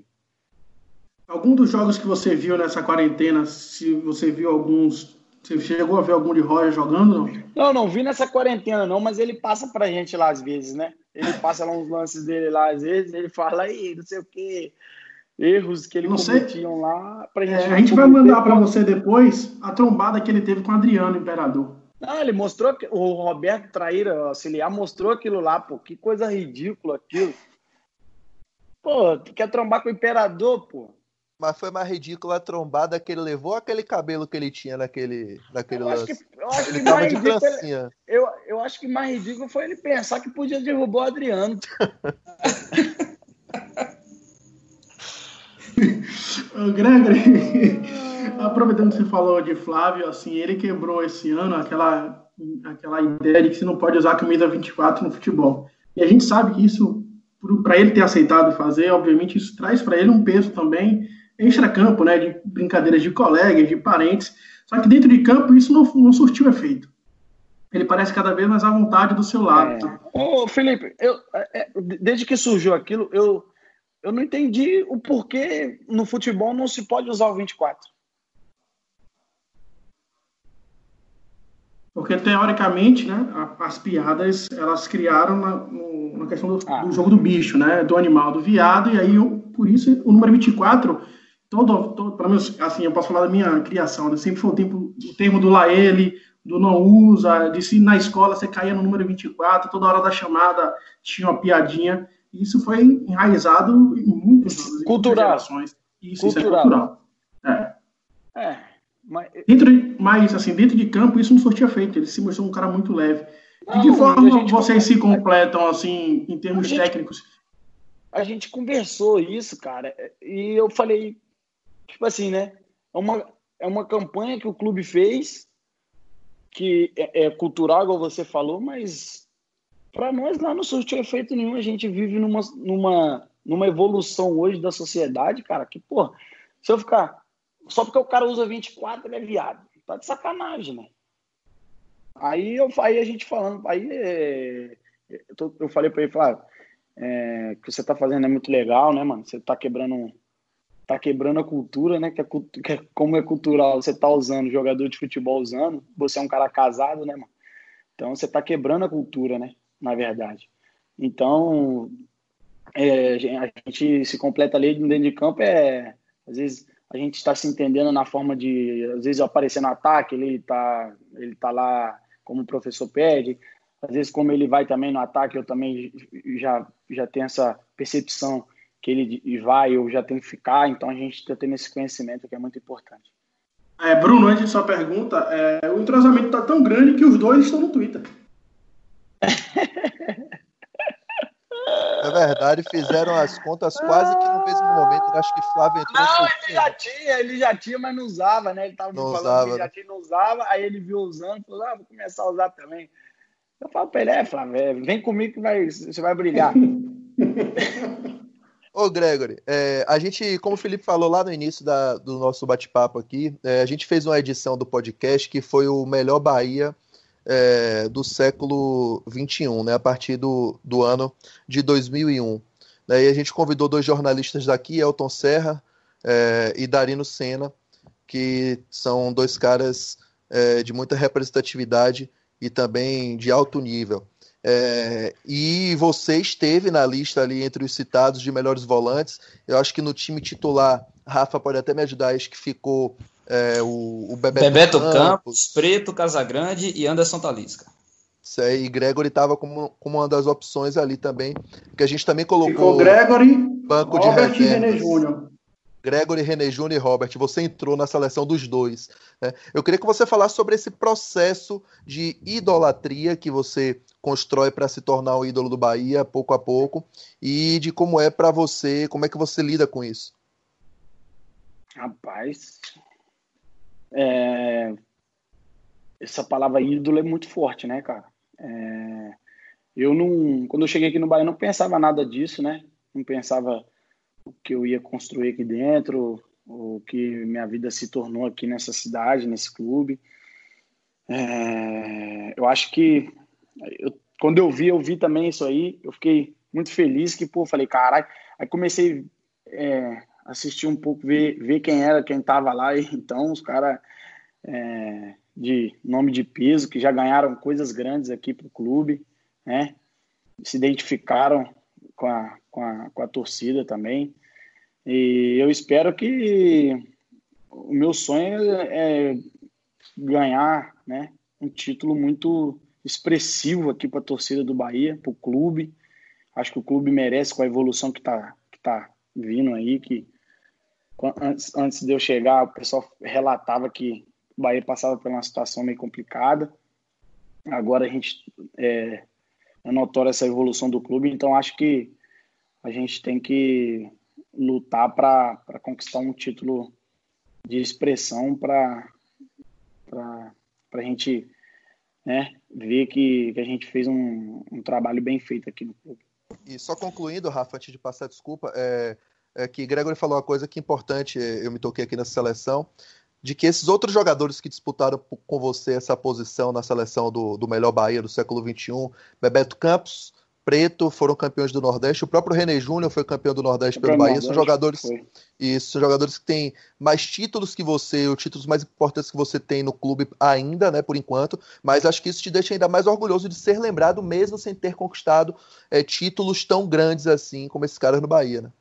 Algum dos jogos que você viu nessa quarentena, se você viu alguns, você chegou a ver algum de Roger jogando, não? Não, não vi nessa quarentena não, mas ele passa pra gente lá às vezes, né? Ele passa lá uns lances dele lá às vezes, ele fala aí, não sei o quê, erros que ele não cometiam lá pra gente. É, a gente vai mandar para você depois a trombada que ele teve com o Adriano Imperador. Não, ele mostrou que o Roberto Traíra, auxiliar, mostrou aquilo lá, pô, que coisa ridícula aquilo. Pô, tu quer trombar com o imperador, pô? Mas foi mais ridícula a trombada que ele levou aquele cabelo que ele tinha naquele, naquele eu lance. Acho que, eu acho ele que mais ridículo, ele, eu, eu acho que mais ridículo foi ele pensar que podia derrubar o Adriano. Gregory, aproveitando que você falou de Flávio, assim, ele quebrou esse ano aquela, aquela ideia de que você não pode usar a camisa 24 no futebol. E a gente sabe que isso para ele ter aceitado fazer, obviamente isso traz para ele um peso também extra-campo, né, de brincadeiras de colegas, de parentes. Só que dentro de campo isso não, não surtiu efeito. Ele parece cada vez mais à vontade do seu lado. É. Ô, Felipe, eu, é, é, desde que surgiu aquilo, eu, eu não entendi o porquê no futebol não se pode usar o 24. Porque, teoricamente, né, as piadas, elas criaram na, no, na questão do, ah. do, jogo do bicho, né, do animal, do viado, e aí, por isso, o número 24, todo, todo pelo menos, assim, eu posso falar da minha criação, né, sempre foi o, tempo, o termo do lá ele, do não usa, de se na escola você caía no número 24, toda hora da chamada tinha uma piadinha, isso foi enraizado em muitas cultural. gerações. Isso, cultural. isso é cultural. É. É. Mas... Dentro de, mas, assim, dentro de campo, isso não surtia feito. Ele se mostrou um cara muito leve. De que forma vocês se completam, assim, em termos a gente, técnicos? A gente conversou isso, cara, e eu falei, tipo assim, né? É uma, é uma campanha que o clube fez, que é, é cultural, igual você falou, mas para nós lá não surtiu efeito nenhum. A gente vive numa, numa, numa evolução hoje da sociedade, cara, que, pô, se eu ficar só porque o cara usa 24, ele é viado. Tá de sacanagem, né? Aí, eu, aí a gente falando, aí é, eu, eu falei pra ele, falar, é, que você tá fazendo é muito legal, né, mano? Você tá quebrando tá quebrando a cultura, né? Que, é, que é, como é cultural, você tá usando, jogador de futebol usando, você é um cara casado, né, mano? Então você tá quebrando a cultura, né? Na verdade. Então, é, a gente se completa ali dentro de campo, é às vezes a gente está se entendendo na forma de, às vezes, aparecer no ataque, ele está ele tá lá como o professor pede, às vezes, como ele vai também no ataque, eu também já, já tenho essa percepção que ele vai, eu já tenho que ficar, então a gente está tendo esse conhecimento que é muito importante. É, Bruno, antes de sua pergunta, é, o entrosamento está tão grande que os dois estão no Twitter. É verdade, fizeram as contas quase que no mesmo momento. Acho que Flávio entrou. Não, ele já tinha, ele já tinha, mas não usava, né? Ele tava não falando usava, que já né? tinha, não usava, aí ele viu usando, falou, ah, vou começar a usar também. Eu falo pra ele, é, Flávio, é, vem comigo que vai, você vai brilhar. Ô, Gregory, é, a gente, como o Felipe falou lá no início da, do nosso bate-papo aqui, é, a gente fez uma edição do podcast que foi o melhor Bahia é, do século XXI, né, a partir do, do ano de 2001. Daí a gente convidou dois jornalistas daqui, Elton Serra é, e Darino Senna, que são dois caras é, de muita representatividade e também de alto nível. É, e você esteve na lista ali entre os citados de melhores volantes. Eu acho que no time titular, Rafa pode até me ajudar, acho que ficou é, o, o Bebeto, Bebeto Campos, Campos, Preto Casagrande e Anderson Talisca. Isso aí, Gregory estava como, como uma das opções ali também, porque a gente também colocou Ficou Gregory, banco Robert de René Júnior. Gregory, René Júnior e Robert, você entrou na seleção dos dois. Né? Eu queria que você falasse sobre esse processo de idolatria que você constrói para se tornar o ídolo do Bahia, pouco a pouco, e de como é para você, como é que você lida com isso. Rapaz, é... Essa palavra ídolo é muito forte, né, cara? É... Eu não, quando eu cheguei aqui no Bahia, não pensava nada disso, né? Não pensava o que eu ia construir aqui dentro, o que minha vida se tornou aqui nessa cidade, nesse clube. É... Eu acho que eu, quando eu vi, eu vi também isso aí, eu fiquei muito feliz que, pô, falei, caralho. Aí comecei é, assistir um pouco, ver, ver quem era, quem tava lá. E, então, os caras é, de nome de peso, que já ganharam coisas grandes aqui pro clube, né? Se identificaram com a, com a, com a torcida também. E eu espero que o meu sonho é, ganhar né, um título muito expressivo aqui para a torcida do Bahia, para o clube. Acho que o clube merece com a evolução que está que tá vindo aí, que antes, antes de eu chegar, o pessoal relatava que o Bahia passava por uma situação meio complicada. Agora a gente é, é essa evolução do clube, então acho que a gente tem que lutar para conquistar um título de expressão para a gente né, ver que, que a gente fez um, um trabalho bem feito aqui no clube. E só concluindo, Rafa, antes de passar desculpa, é, é que Gregory falou uma coisa que é importante, eu me toquei aqui nessa seleção, de que esses outros jogadores que disputaram com você essa posição na seleção do, do melhor Bahia do século XXI, Bebeto Campos, Preto, foram campeões do Nordeste, o próprio René Júnior foi campeão do Nordeste pelo Bahia, Nordeste, são jogadores e são jogadores que têm mais títulos que você, os títulos mais importantes que você tem no clube ainda, né, por enquanto, mas acho que isso te deixa ainda mais orgulhoso de ser lembrado mesmo sem ter conquistado é, títulos tão grandes assim como esses caras no Bahia, né?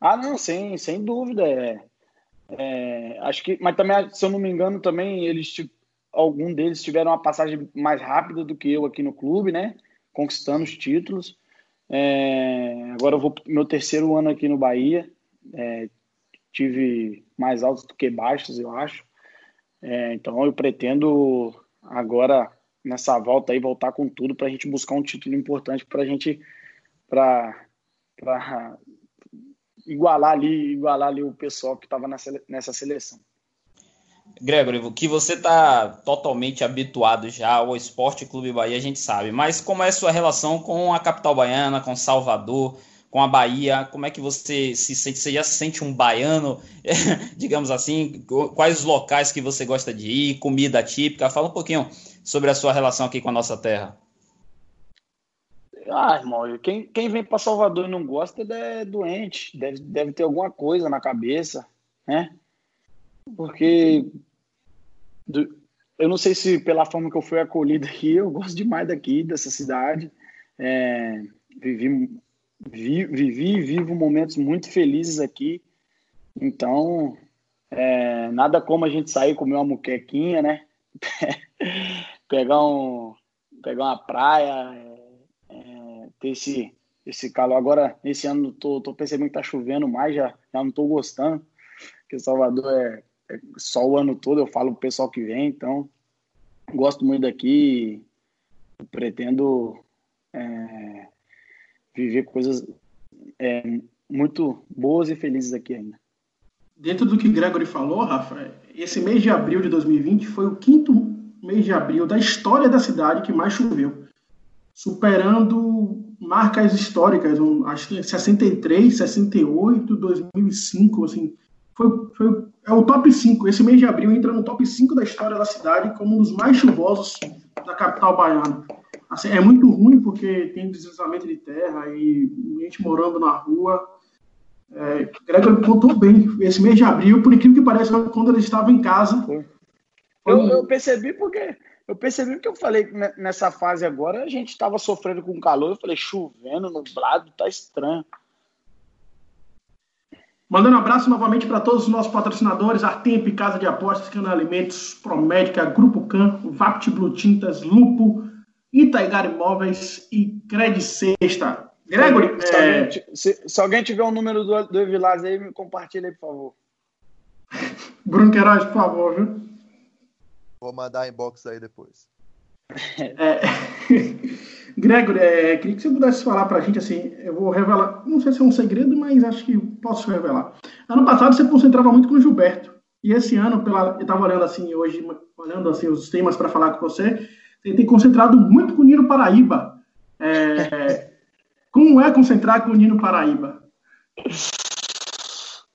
Ah, não, sem, sem dúvida, é é, acho que, mas também, se eu não me engano, também eles algum deles tiveram uma passagem mais rápida do que eu aqui no clube, né? Conquistando os títulos. É, agora eu vou meu terceiro ano aqui no Bahia. É, tive mais altos do que baixos, eu acho. É, então eu pretendo agora nessa volta aí voltar com tudo para a gente buscar um título importante para a gente para igualar ali, igualar ali o pessoal que estava nessa, nessa seleção. Gregory, que você está totalmente habituado já ao Esporte Clube Bahia, a gente sabe. Mas como é a sua relação com a capital baiana, com Salvador, com a Bahia? Como é que você se sente? Você já se sente um baiano, digamos assim? Quais os locais que você gosta de ir? Comida típica? Fala um pouquinho sobre a sua relação aqui com a nossa terra. Ah, irmão, quem, quem vem para Salvador e não gosta é doente, deve, deve ter alguma coisa na cabeça, né? Porque do, eu não sei se pela forma que eu fui acolhido aqui, eu gosto demais daqui, dessa cidade. É, vivi, vi, vivi e vivo momentos muito felizes aqui. Então, é, nada como a gente sair comer uma muquequinha, né? pegar, um, pegar uma praia, ter esse, esse calor. Agora, esse ano, tô, tô percebendo que tá chovendo mais, já, já não tô gostando, porque Salvador é, é só o ano todo, eu falo pro pessoal que vem, então gosto muito daqui, pretendo é, viver coisas é, muito boas e felizes aqui ainda. Dentro do que Gregory falou, Rafa, esse mês de abril de 2020 foi o quinto mês de abril da história da cidade que mais choveu, superando marcas históricas, um, acho que 63, 68, 2005, assim, foi, foi, é o top 5. Esse mês de abril entra no top 5 da história da cidade como um dos mais chuvosos da capital baiana. Assim, é muito ruim porque tem deslizamento de terra e gente morando na rua. É, Gregor contou bem. Esse mês de abril, por incrível que pareça, quando ele estava em casa. Eu, eu percebi porque eu percebi que eu falei nessa fase agora, a gente estava sofrendo com calor, eu falei, chovendo, nublado, tá estranho. Mandando um abraço novamente para todos os nossos patrocinadores, Artemp, Casa de Apostas, Cana Alimentos, Promédica, Grupo Can, Vapt Blue Tintas, Lupo, Itaigar Imóveis e Cred Sexta. Gregory, se, é... alguém, se, se, alguém tiver o um número do, do Evilás aí, me compartilha aí, por favor. Bruno Queiroz, por favor, viu? Vou mandar inbox aí depois. É, Gregory, é, queria que você pudesse falar para a gente assim. Eu vou revelar, não sei se é um segredo, mas acho que posso revelar. Ano passado você concentrava muito com o Gilberto. E esse ano, pela, eu estava olhando assim hoje, olhando assim os temas para falar com você, você tem concentrado muito com o Nino Paraíba. É, como é concentrar com o Nino Paraíba?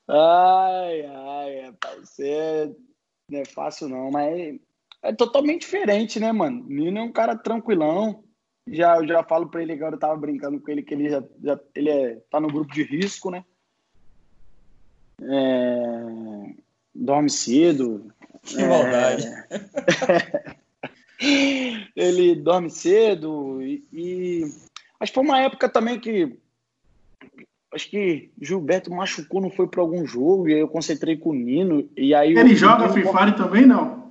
Ai, ai, rapaz, você não é fácil não, mas é totalmente diferente, né, mano? Nino é um cara tranquilão. Já, eu já falo pra ele agora, eu tava brincando com ele que ele já, já ele é, tá no grupo de risco, né? É, dorme cedo. Que é, maldade. ele dorme cedo e, e acho que foi uma época também que acho que Gilberto machucou, não foi para algum jogo, e aí eu concentrei com o Nino. E aí Ele joga Free Fire também, não?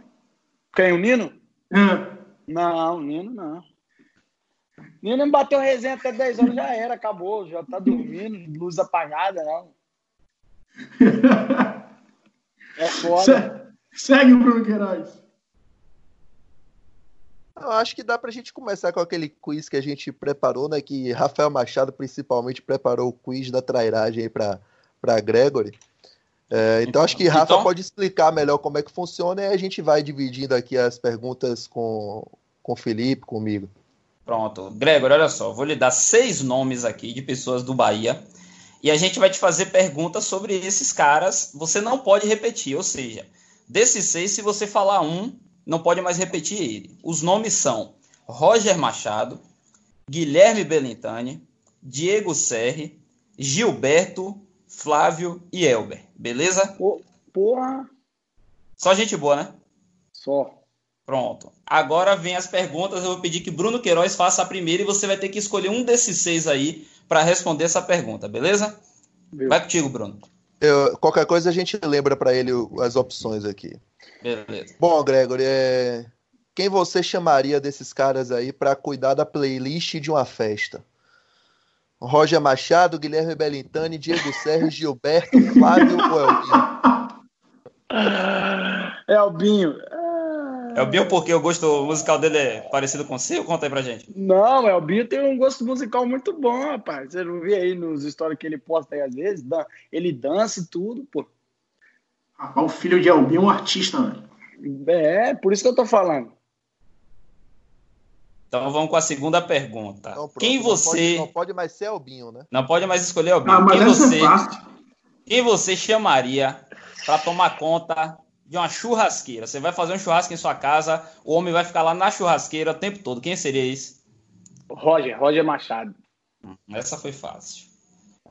Quem, o Nino? É. Não, o Nino não. Nino me bateu resenha até 10 horas, já era, acabou, já tá dormindo, luz apagada, não. É foda. Segue o Bruno Queiroz. Eu acho que dá pra gente começar com aquele quiz que a gente preparou, né? Que Rafael Machado principalmente preparou o quiz da trairagem aí pra, pra Gregory. É, então acho que Rafa então... pode explicar melhor como é que funciona e a gente vai dividindo aqui as perguntas com, com o Felipe, comigo. Pronto. Gregory, olha só, vou lhe dar seis nomes aqui de pessoas do Bahia e a gente vai te fazer perguntas sobre esses caras. Você não pode repetir, ou seja, desses seis, se você falar um, não pode mais repetir ele. Os nomes são Roger Machado, Guilherme Belintani, Diego Serri, Gilberto, Flávio e Elber. Beleza? Porra! Só gente boa, né? Só. Pronto. Agora vem as perguntas. Eu vou pedir que Bruno Queiroz faça a primeira e você vai ter que escolher um desses seis aí para responder essa pergunta, beleza? Meu. Vai contigo, Bruno. Eu, qualquer coisa a gente lembra para ele as opções aqui. Beleza. Bom, Gregory, é... quem você chamaria desses caras aí para cuidar da playlist de uma festa? Roger Machado, Guilherme Belintani, Diego Serra, Gilberto, Flávio ou Elbinho? Elbinho. É o Binho porque o gosto musical dele é parecido com o seu? Conta aí pra gente. Não, é o Binho tem um gosto musical muito bom, rapaz. Você não vê aí nos stories que ele posta aí às vezes? Ele dança e tudo, pô. Rapaz, o filho de Elbinho é um artista, velho. É, por isso que eu tô falando. Então vamos com a segunda pergunta. Não, pronto, quem você. Não pode, não pode, mais ser Albinho, né? Não pode mais escolher Albinho. Ah, quem, você... quem você chamaria para tomar conta de uma churrasqueira. Você vai fazer um churrasco em sua casa, o homem vai ficar lá na churrasqueira o tempo todo. Quem seria esse? Roger, Roger Machado. Hum, essa foi fácil.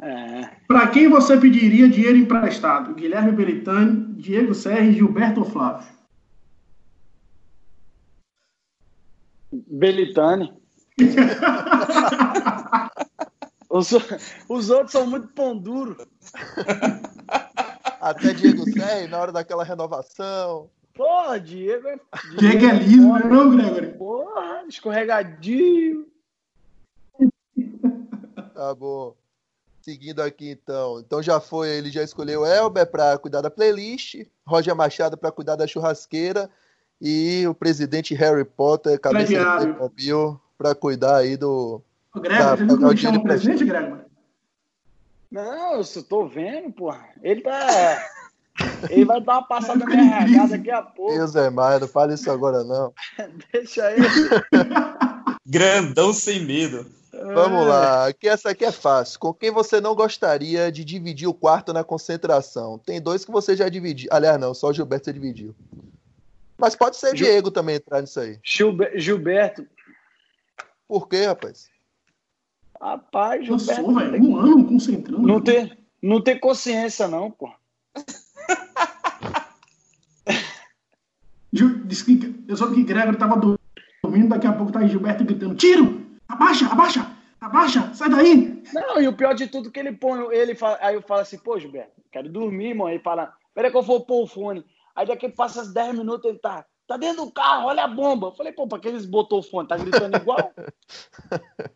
É. Para quem você pediria dinheiro emprestado? Guilherme Belitani, Diego Serra e Gilberto Flávio. Belitani. os, os outros são muito pão duro. Até Diego Serri, na hora daquela renovação. Porra, Diego é. Diego é liso, não é não, Gregory? Porra, escorregadinho. Tá bom. Seguindo aqui então. Então já foi, ele já escolheu Elber para cuidar da playlist, Roger Machado para cuidar da churrasqueira e o presidente Harry Potter, cabeça do Bill, para cuidar aí do. O Gregory, da, você nunca me chama presidente, Gregory? Não, eu só tô vendo, porra. Ele tá. Ele vai dar uma passada na minha RH daqui a pouco. Deus é mais, não fale isso agora, não. Deixa ele. Grandão sem medo. Vamos lá, aqui, essa aqui é fácil. Com quem você não gostaria de dividir o quarto na concentração? Tem dois que você já dividiu. Aliás, não, só o Gilberto você dividiu. Mas pode ser Gil... Diego também entrar nisso aí. Gilberto. Por quê, rapaz? Rapaz, Gilberto. Sou, velho, um ano concentrando. Não ter, não ter consciência, não, pô. eu soube que Gregor tava dormindo, daqui a pouco tá aí Gilberto gritando: tiro! Abaixa, abaixa, abaixa, sai daí! Não, e o pior de tudo é que ele põe, ele fala, aí eu falo assim, pô, Gilberto, quero dormir, irmão. Aí fala, peraí que eu vou pôr o fone. Aí daqui passa 10 minutos ele tá, tá dentro do carro, olha a bomba. Eu falei, pô, pra que eles botou o fone? Tá gritando igual?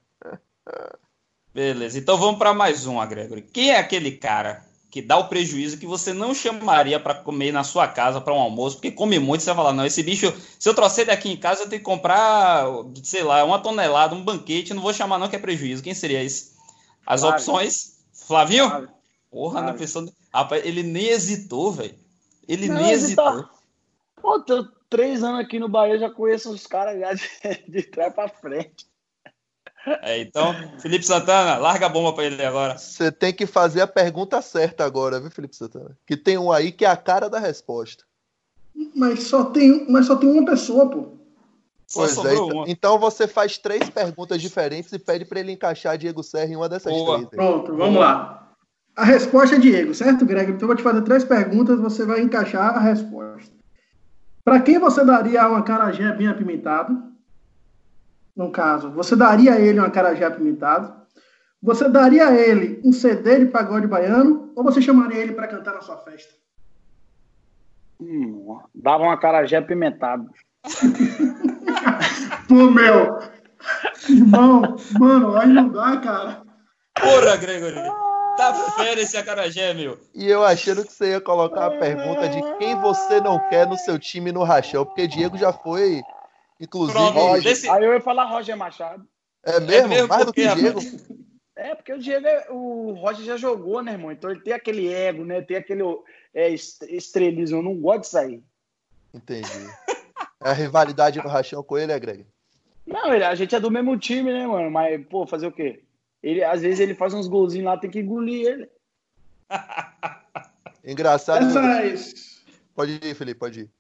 Beleza, então vamos para mais um, Gregory. Quem é aquele cara que dá o prejuízo que você não chamaria para comer na sua casa para um almoço, porque come muito, você vai falar, não, esse bicho, se eu trouxer daqui em casa, eu tenho que comprar, sei lá, uma tonelada, um banquete, não vou chamar não que é prejuízo. Quem seria esse? As Flávio. opções? Flavinho? Flávio. Porra, Flávio. não pensou... Rapaz, ele nem hesitou, velho. Ele não, nem hesitou. Pô, tô três anos aqui no Bahia, já conheço os caras já de, de trás para frente. É, então, Felipe Santana, larga a bomba para ele agora. Você tem que fazer a pergunta certa agora, viu, Felipe Santana? Que tem um aí que é a cara da resposta. Mas só tem, mas só tem uma pessoa, pô. Só Pois é, então, uma. então você faz três perguntas diferentes e pede pra ele encaixar Diego Serra em uma dessas Boa. três. aí. Pronto, vamos lá. A resposta é Diego, certo, Greg? Então eu vou te fazer três perguntas, você vai encaixar a resposta. Para quem você daria um acarajé bem apimentado? No caso, você daria a ele um acarajé apimentado? Você daria a ele um CD de pagode baiano? Ou você chamaria ele para cantar na sua festa? Hum, dava uma carajé apimentado. Pô, meu! Irmão, mano, aí não dá, cara. Porra, Gregory. Tá fera esse acarajé, meu. E eu achando que você ia colocar a pergunta de quem você não quer no seu time no rachão, porque Diego já foi, inclusive. Pronto, desse- Aí eu ia falar Roger Machado. É mesmo? mesmo, Mais do porque, que Diego. É, porque o Diego, é- o Roger já jogou, né, irmão? Então ele tem aquele ego, né? Tem aquele é, est- estrelismo. Eu não gosto disso aí. Entendi. É a rivalidade no rachão com ele, é, Greg? Não, ele- a gente é do mesmo time, né, mano? Mas, pô, fazer o quê? Ele, às vezes ele faz uns golzinhos lá, tem que engolir ele. Engraçado. Essas. Pode ir, Felipe, pode ir.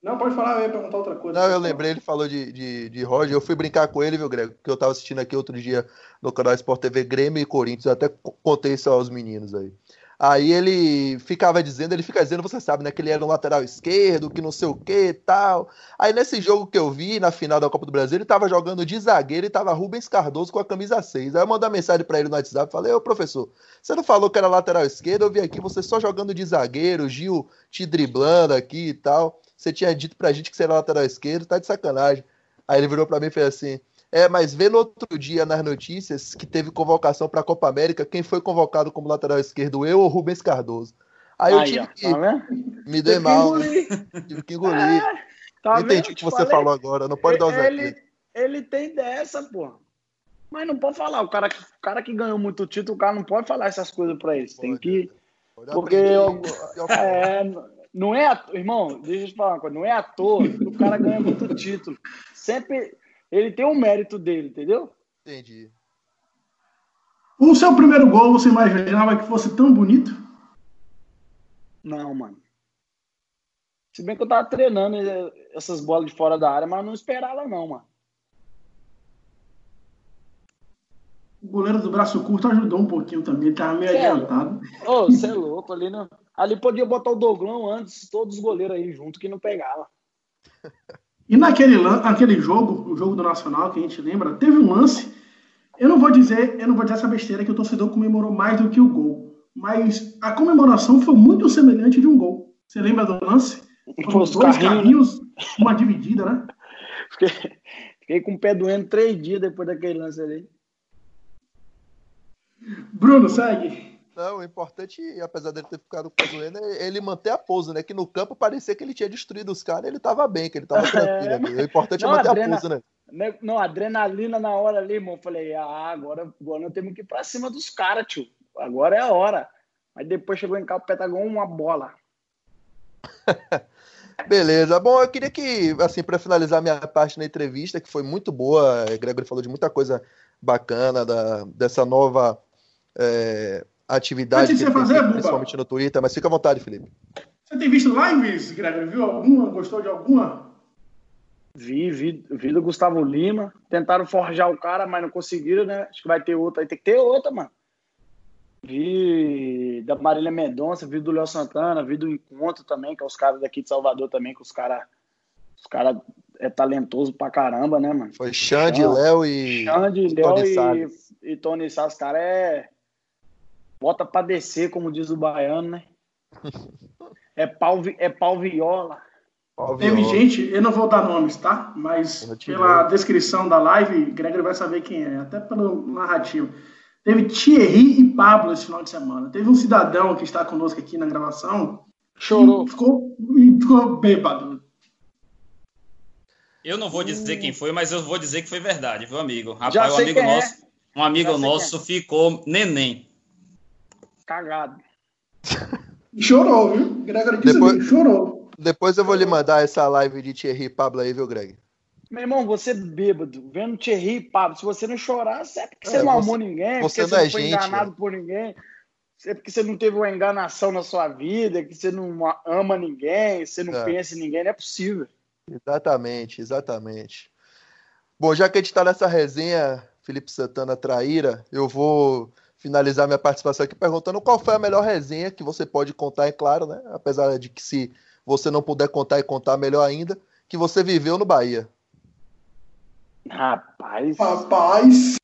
Não, pode falar, eu ia perguntar outra coisa. Não, eu lembrei, ele falou de, de, de Roger. Eu fui brincar com ele, viu, Greg? Que eu tava assistindo aqui outro dia no canal Sport TV Grêmio e Corinthians. Eu até co- contei isso aos meninos aí. Aí ele ficava dizendo, ele fica dizendo, você sabe, né, que ele era um lateral esquerdo, que não sei o que tal. Aí nesse jogo que eu vi, na final da Copa do Brasil, ele tava jogando de zagueiro e tava Rubens Cardoso com a camisa 6. Aí eu mandei mensagem pra ele no WhatsApp, falei, ô professor, você não falou que era lateral esquerdo? Eu vi aqui você só jogando de zagueiro, Gil te driblando aqui e tal. Você tinha dito pra gente que você era lateral esquerdo, tá de sacanagem. Aí ele virou pra mim e fez assim: É, mas vê no outro dia nas notícias que teve convocação pra Copa América, quem foi convocado como lateral esquerdo, eu ou Rubens Cardoso? Aí eu Aí, tive ó, que. tá vendo? Me dei mal, né? tive que engolir. É, tá Não entendi vendo? o que você falei. falou agora, não pode dar os ele, ele tem dessa, pô. Mas não pode falar. O cara, que- o cara que ganhou muito título, o cara não pode falar essas coisas pra eles. Tem que. Pode Porque eu- eu- É, não é irmão, deixa eu te falar uma coisa, não é à toa que o cara ganha muito título. Sempre ele tem um mérito dele, entendeu? Entendi. O seu primeiro gol, você imaginava que fosse tão bonito? Não, mano. Se bem que eu tava treinando eh, essas bolas de fora da área, mas não esperava não, mano. O goleiro do braço curto ajudou um pouquinho também, tava meio É. adiantado. Ô, você é louco ali, não. Ali podia botar o Doglão antes, todos os goleiros aí junto que não pegava. E naquele, naquele jogo, o jogo do Nacional, que a gente lembra, teve um lance. Eu não vou dizer, eu não vou dizer essa besteira que o torcedor comemorou mais do que o gol. Mas a comemoração foi muito semelhante de um gol. Você lembra do lance? Foram dois carrinhos, né? carrinhos, uma dividida, né? Fiquei, fiquei com o pé doendo três dias depois daquele lance ali. Bruno, segue. Não, o importante, apesar dele ter ficado com o doendo, é ele manter a pose, né? Que no campo parecia que ele tinha destruído os caras, ele tava bem, que ele tava tranquilo. ali. O importante Não, é manter adrena- a pose, né? Né, Não, adrenalina na hora ali, irmão. Falei, ah, agora, agora nós temos que ir pra cima dos caras, tio. Agora é a hora. Aí depois chegou em cá, o igual uma bola. Beleza. Bom, eu queria que, assim, para finalizar minha parte na entrevista, que foi muito boa, o Gregory falou de muita coisa bacana da, dessa nova é, atividade que tem fazer, principalmente no Twitter, mas fica à vontade, Felipe. Você tem visto lives, Gregory? Viu alguma? Gostou de alguma? Vi, vi, vi do Gustavo Lima. Tentaram forjar o cara, mas não conseguiram, né? Acho que vai ter outra. Aí tem que ter outra, mano. Vi da Marília Mendonça, vi do Léo Santana, vi do Encontro também, que é os caras daqui de Salvador também, que os caras os cara é talentoso pra caramba, né, mano? Foi Xande, Não. Léo e Xande, Léo e, e Tony Salles, os caras é. Bota pra descer, como diz o baiano, né? É pau, é pau viola. Teve Viola. gente, eu não vou dar nomes, tá? Mas pela dou. descrição da live, Gregory vai saber quem é, até pelo narrativo. Teve Thierry e Pablo esse final de semana. Teve um cidadão que está conosco aqui na gravação. Chorou. E ficou, e ficou bêbado. Eu não vou dizer quem foi, mas eu vou dizer que foi verdade, viu, amigo? Rapaz, Já um amigo quem é. nosso, um amigo sei nosso ficou neném. Cagado. Chorou, viu? Disse Depois- ali, chorou. Depois eu vou lhe mandar essa live de Thierry e Pablo aí, viu, Greg? Meu irmão, você bêbado, vendo Thierry e Pablo, se você não chorar, é porque É, você não você- amou ninguém, você porque não você é não foi gente, enganado por ninguém. é porque você não teve uma enganação na sua vida, que você não ama ninguém, você não é. pensa em ninguém, não é possível. Exatamente, exatamente. Bom, já que a gente está nessa resenha, Felipe Santana Traíra, eu vou finalizar minha participação aqui perguntando qual foi a melhor resenha que você pode contar, é claro, né? Apesar de que se você não puder contar e contar melhor ainda, que você viveu no Bahia. Rapaz. Rapaz.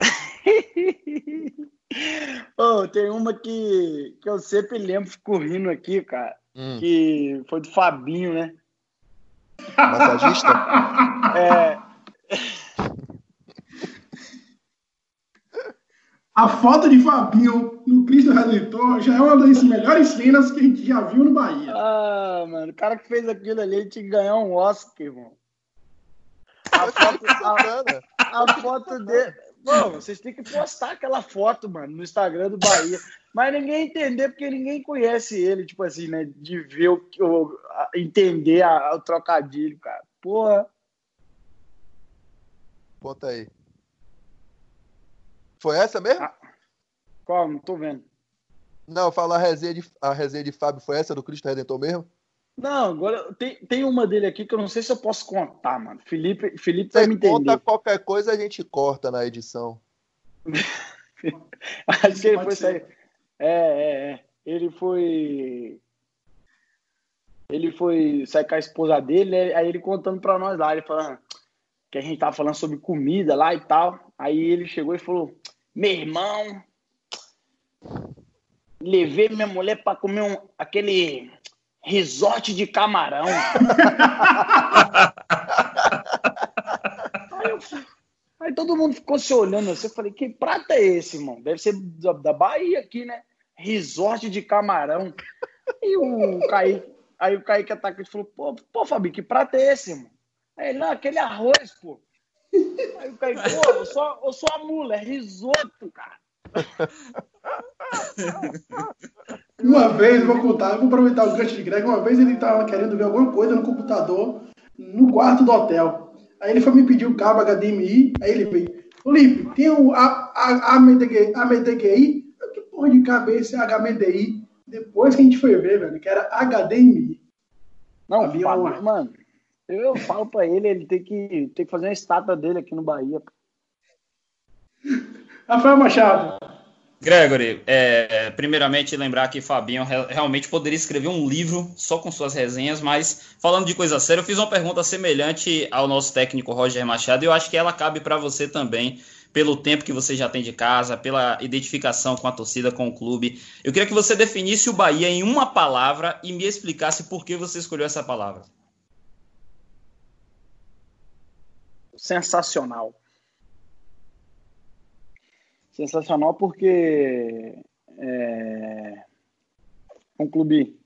oh, tem uma que, que eu sempre lembro, fico rindo aqui, cara. Hum. Que foi do Fabinho, né? Massagista? é. A foto de Fabinho no Cristo Redentor já é uma das melhores cenas que a gente já viu no Bahia. Ah, mano, o cara que fez aquilo ali tinha que ganhar um Oscar, irmão. A foto, a, a foto dele. Bom, vocês têm que postar aquela foto, mano, no Instagram do Bahia. Mas ninguém entender, porque ninguém conhece ele, tipo assim, né? De ver o que. Entender a, o trocadilho, cara. Porra. Bota aí. Foi essa mesmo? Ah, qual? Não tô vendo. Não, fala a resenha de, a resenha de Fábio foi essa do Cristo Redentor mesmo? Não, agora tem, tem uma dele aqui que eu não sei se eu posso contar, mano. Felipe, Felipe Você vai me entender. Conta qualquer coisa, a gente corta na edição. Acho que ele foi sair. É, é, é. Ele foi. Ele foi sair com a esposa dele, né? aí ele contando pra nós lá, ele falando que a gente tava falando sobre comida lá e tal. Aí ele chegou e falou: Meu irmão, levei minha mulher pra comer um, aquele Resort de camarão. aí, eu, aí, todo mundo ficou se olhando assim. Eu falei, que prato é esse, irmão? Deve ser da, da Bahia aqui, né? Resort de camarão. E o Kaique, aí o Kaique atacou e falou, pô, pô, Fabi, que prato é esse, irmão? Aí ele, não, aquele arroz, pô. Aí o Kaique, pô, eu sou, eu sou a mula, é risoto, cara. Uma vez, vou contar, vou aproveitar o gancho de Greg. Uma vez ele estava querendo ver alguma coisa no computador no quarto do hotel. Aí ele foi me pedir o cabo HDMI. Aí ele veio: Felipe, tem o AMDGI? Que porra de cabeça é HMDI? Depois que a gente foi ver, velho, que era HDMI. Não, Havia uma... mano, eu falo pra ele, ele tem que, tem que fazer uma estátua dele aqui no Bahia. Rafael Machado. Gregory, é, primeiramente lembrar que Fabinho realmente poderia escrever um livro só com suas resenhas, mas falando de coisa séria, eu fiz uma pergunta semelhante ao nosso técnico Roger Machado e eu acho que ela cabe para você também, pelo tempo que você já tem de casa, pela identificação com a torcida, com o clube. Eu queria que você definisse o Bahia em uma palavra e me explicasse por que você escolheu essa palavra. Sensacional sensacional porque é um clube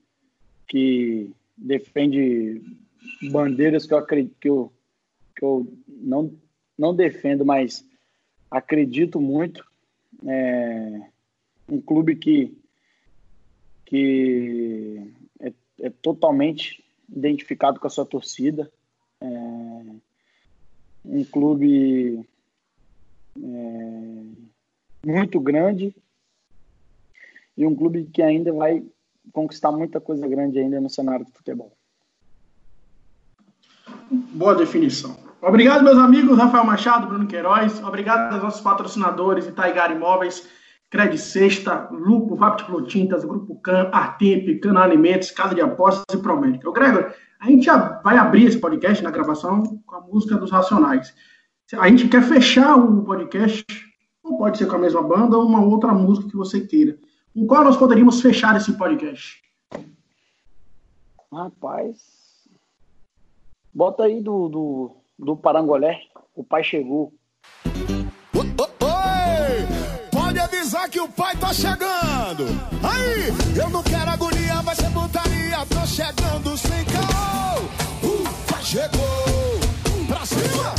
que defende bandeiras que eu acredito que eu, que eu não, não defendo, mas acredito muito. É um clube que, que é, é totalmente identificado com a sua torcida. Um clube é, muito grande e um clube que ainda vai conquistar muita coisa grande ainda no cenário do futebol. Boa definição. Obrigado, meus amigos, Rafael Machado, Bruno Queiroz. Obrigado aos nossos patrocinadores, Itaigar Imóveis, Cred Sexta, Lupo, Vapt Tintas, Grupo Can, Artemp, Cana Alimentos, Casa de Apostas e Promédica. Gregor, a gente vai abrir esse podcast na gravação com a música dos Racionais. A gente quer fechar o podcast ou pode ser com a mesma banda ou uma outra música que você queira. Com qual nós poderíamos fechar esse podcast? Rapaz. Bota aí do, do, do Parangolé. O pai chegou. Avisar que o pai tá chegando. Aí! Eu não quero agonia, vai ser putaria. Tô chegando sem caô. O pai chegou. Pra cima!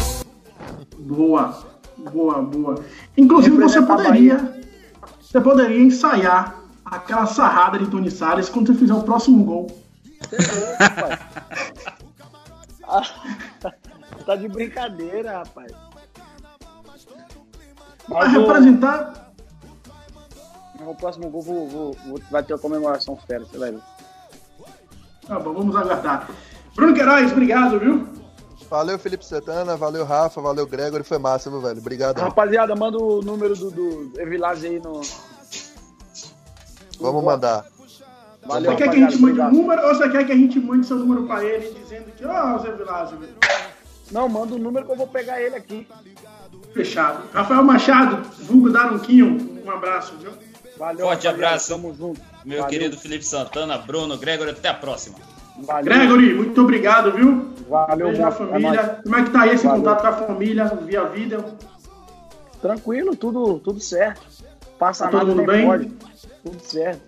Boa. Boa, boa. Inclusive, você poderia, você poderia ensaiar aquela sarrada de Tony Salles quando você fizer o próximo gol. tá de brincadeira, rapaz. Vai representar. No próximo gol vou, vou, vou, vai ter a comemoração fera, você vai ver. Tá bom, vamos aguardar. Bruno Queiroz, obrigado, viu? Valeu, Felipe Santana, valeu, Rafa, valeu, Gregory, foi massa, meu velho. Obrigado. Rapaziada, manda o número do, do Evilage aí no. Vamos mandar. Valeu, você quer que a gente mande o um número ou você quer que a gente mande seu número pra ele dizendo que, ó, oh, Zé Vilásio? Não, manda o um número que eu vou pegar ele aqui. Fechado. Rafael Machado, vulgo Daronquinho, um abraço, viu? Valeu, Forte abraço. Tamo junto. Meu Valeu. querido Felipe Santana, Bruno, Gregory, até a próxima. Valeu. Gregory, muito obrigado, viu? Valeu, Beijo na família. É Como é que tá aí esse Valeu. contato com a família via vídeo? Tranquilo, tudo, tudo certo. Passa tá nada, todo mundo bem? Pode. Tudo certo.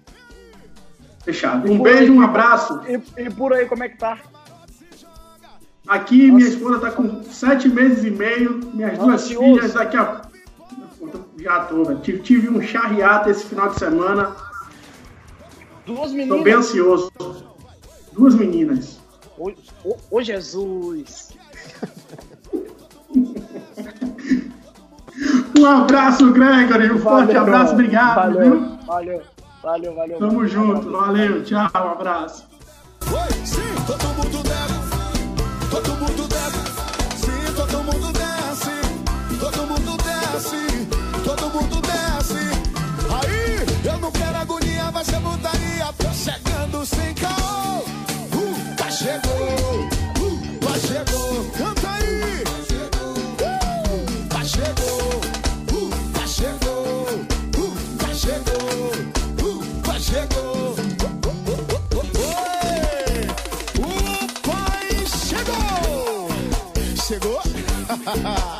Fechado. Um beijo, aí, um abraço. E, e, por aí, como é que tá? Aqui, Nossa. minha esposa tá com sete meses e meio, minhas Nossa, duas filhas daqui a. Já tô, velho. Tive, tive um charriato esse final de semana. Duas meninas. Tô bem ansioso. Duas meninas. Ô, ô, ô Jesus! um abraço, Gregory. Um valeu, forte abraço, obrigado. Valeu, viu? valeu, valeu, valeu. Tamo valeu, junto, valeu, tchau, um abraço. Oi, sim, todo mundo desce. Aí, eu não quero agonia, mas eu mudaria. Tô chegando sem caô. Uh, tá chegou, uh, tá chegou. Canta aí. Uh, tá chegou, uh, tá chegou, uh, tá chegou, uh, tá chegou. Uh, o pai chegou. Chegou?